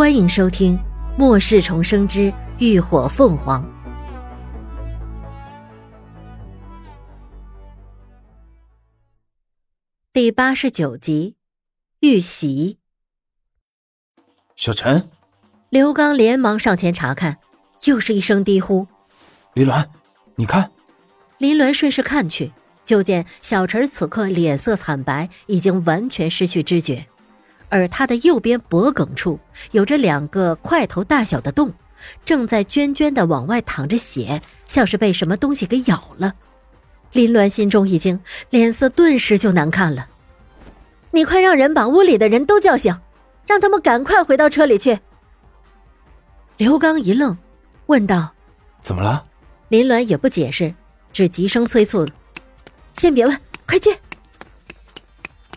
欢迎收听《末世重生之浴火凤凰》第八十九集《遇袭》。小陈，刘刚连忙上前查看，又是一声低呼：“林鸾，你看！”林鸾顺势看去，就见小陈此刻脸色惨白，已经完全失去知觉。而他的右边脖颈处有着两个块头大小的洞，正在涓涓的往外淌着血，像是被什么东西给咬了。林鸾心中一惊，脸色顿时就难看了。你快让人把屋里的人都叫醒，让他们赶快回到车里去。刘刚一愣，问道：“怎么了？”林鸾也不解释，只急声催促：“先别问，快去！”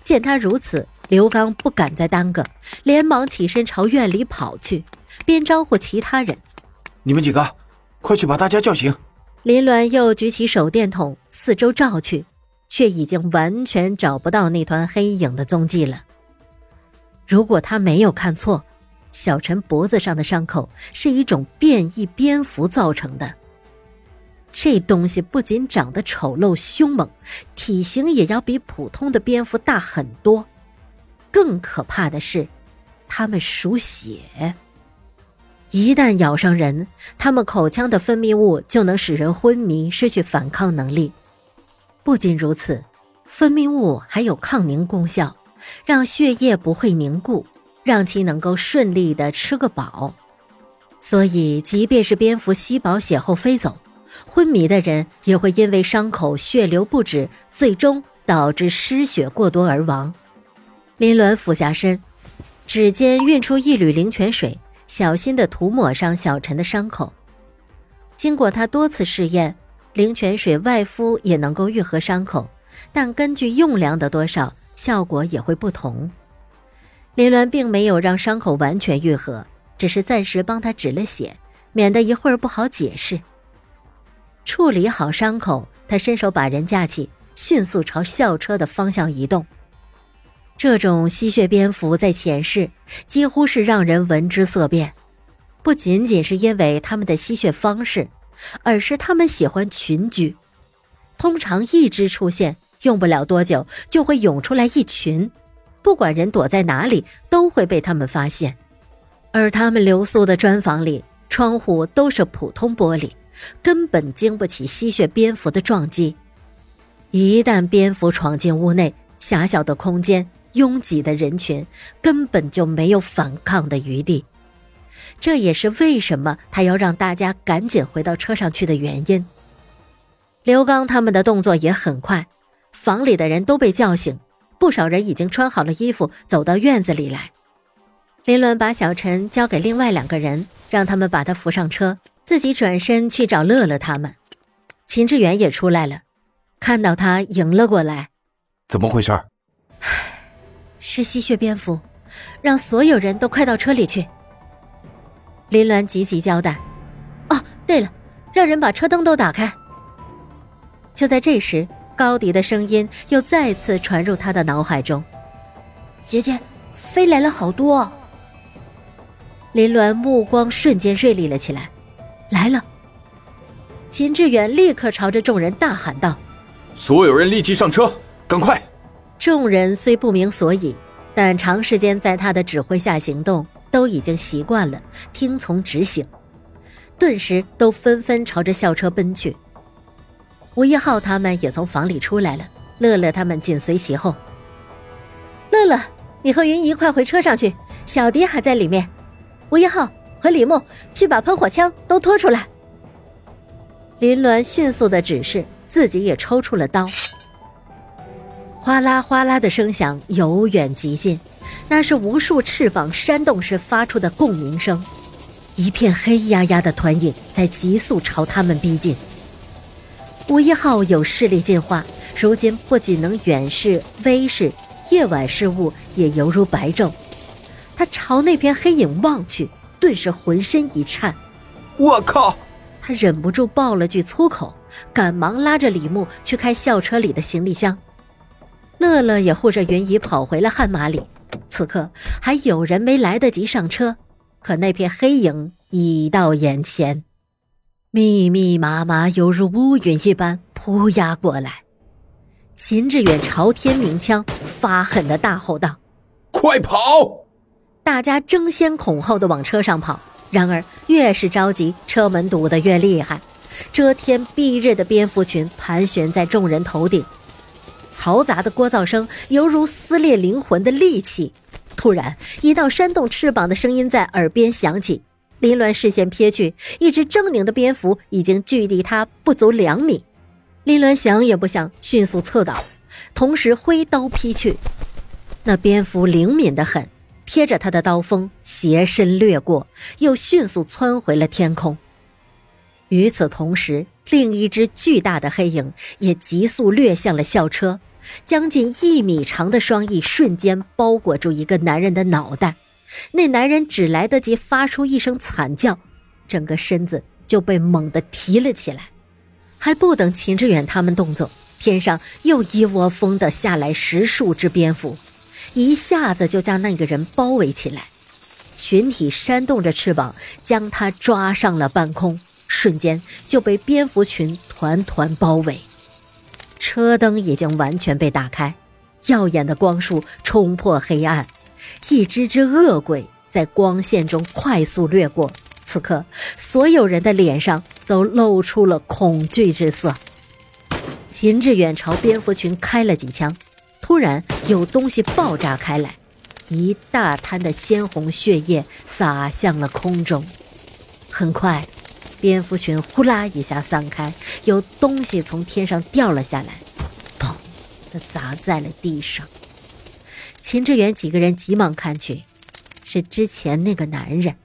见他如此。刘刚不敢再耽搁，连忙起身朝院里跑去，边招呼其他人：“你们几个，快去把大家叫醒！”林鸾又举起手电筒四周照去，却已经完全找不到那团黑影的踪迹了。如果他没有看错，小陈脖子上的伤口是一种变异蝙蝠造成的。这东西不仅长得丑陋凶猛，体型也要比普通的蝙蝠大很多。更可怕的是，它们属血。一旦咬伤人，它们口腔的分泌物就能使人昏迷，失去反抗能力。不仅如此，分泌物还有抗凝功效，让血液不会凝固，让其能够顺利的吃个饱。所以，即便是蝙蝠吸饱血后飞走，昏迷的人也会因为伤口血流不止，最终导致失血过多而亡。林鸾俯下身，指尖运出一缕灵泉水，小心的涂抹上小陈的伤口。经过他多次试验，灵泉水外敷也能够愈合伤口，但根据用量的多少，效果也会不同。林鸾并没有让伤口完全愈合，只是暂时帮他止了血，免得一会儿不好解释。处理好伤口，他伸手把人架起，迅速朝校车的方向移动。这种吸血蝙蝠在前世几乎是让人闻之色变，不仅仅是因为它们的吸血方式，而是它们喜欢群居。通常一只出现，用不了多久就会涌出来一群，不管人躲在哪里，都会被他们发现。而他们留宿的砖房里，窗户都是普通玻璃，根本经不起吸血蝙蝠的撞击。一旦蝙蝠闯进屋内，狭小的空间。拥挤的人群根本就没有反抗的余地，这也是为什么他要让大家赶紧回到车上去的原因。刘刚他们的动作也很快，房里的人都被叫醒，不少人已经穿好了衣服走到院子里来。林伦把小陈交给另外两个人，让他们把他扶上车，自己转身去找乐乐他们。秦志远也出来了，看到他迎了过来，怎么回事？是吸血蝙蝠，让所有人都快到车里去。林鸾急急交代：“哦，对了，让人把车灯都打开。”就在这时，高迪的声音又再次传入他的脑海中：“姐姐，飞来了好多。”林鸾目光瞬间锐利了起来：“来了！”秦志远立刻朝着众人大喊道：“所有人立即上车，赶快！”众人虽不明所以，但长时间在他的指挥下行动，都已经习惯了，听从执行，顿时都纷纷朝着校车奔去。吴一浩他们也从房里出来了，乐乐他们紧随其后。乐乐，你和云姨快回车上去，小迪还在里面。吴一浩和李牧去把喷火枪都拖出来。林鸾迅速的指示，自己也抽出了刀。哗啦哗啦的声响由远及近，那是无数翅膀扇动时发出的共鸣声。一片黑压压的团影在急速朝他们逼近。吴一号有视力进化，如今不仅能远视、微视，夜晚视物也犹如白昼。他朝那片黑影望去，顿时浑身一颤。我靠！他忍不住爆了句粗口，赶忙拉着李牧去开校车里的行李箱。乐乐也护着云姨跑回了悍马里，此刻还有人没来得及上车，可那片黑影已到眼前，密密麻麻，犹如乌云一般扑压过来。秦志远朝天鸣枪，发狠的大吼道：“快跑！”大家争先恐后的往车上跑。然而，越是着急，车门堵得越厉害。遮天蔽日的蝙蝠群盘旋在众人头顶，嘈杂的聒噪声犹如撕裂灵魂的利器。突然，一道扇动翅膀的声音在耳边响起。林鸾视线瞥去，一只狰狞的蝙蝠已经距离他不足两米。林鸾想也不想，迅速侧倒，同时挥刀劈去。那蝙蝠灵敏的很，贴着他的刀锋斜身掠过，又迅速窜回了天空。与此同时，另一只巨大的黑影也急速掠向了校车，将近一米长的双翼瞬间包裹住一个男人的脑袋。那男人只来得及发出一声惨叫，整个身子就被猛地提了起来。还不等秦志远他们动作，天上又一窝蜂的下来十数只蝙蝠，一下子就将那个人包围起来，群体扇动着翅膀，将他抓上了半空。瞬间就被蝙蝠群团团包围，车灯已经完全被打开，耀眼的光束冲破黑暗，一只只恶鬼在光线中快速掠过。此刻，所有人的脸上都露出了恐惧之色。秦志远朝蝙蝠群开了几枪，突然有东西爆炸开来，一大滩的鲜红血液洒向了空中，很快。蝙蝠群呼啦一下散开，有东西从天上掉了下来，砰的砸在了地上。秦志远几个人急忙看去，是之前那个男人。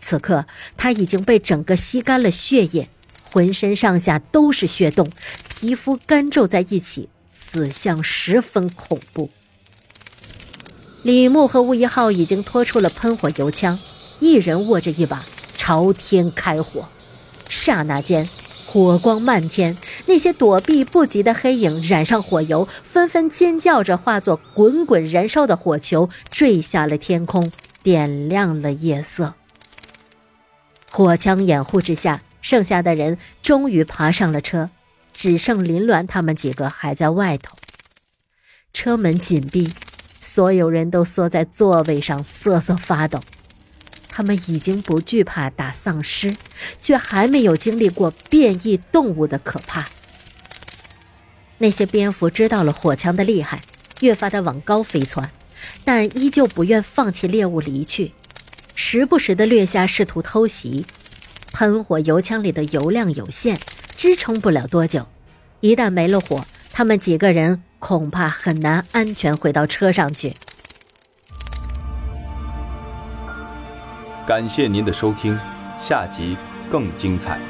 此刻他已经被整个吸干了血液，浑身上下都是血洞，皮肤干皱在一起，死相十分恐怖。李牧和吴一浩已经拖出了喷火油枪，一人握着一把，朝天开火。刹那间，火光漫天，那些躲避不及的黑影染上火油，纷纷尖叫着化作滚滚燃烧的火球，坠下了天空，点亮了夜色。火枪掩护之下，剩下的人终于爬上了车，只剩林鸾他们几个还在外头。车门紧闭，所有人都缩在座位上瑟瑟发抖。他们已经不惧怕打丧尸，却还没有经历过变异动物的可怕。那些蝙蝠知道了火枪的厉害，越发的往高飞窜，但依旧不愿放弃猎物离去，时不时的掠下试图偷袭。喷火油枪里的油量有限，支撑不了多久。一旦没了火，他们几个人恐怕很难安全回到车上去。感谢您的收听，下集更精彩。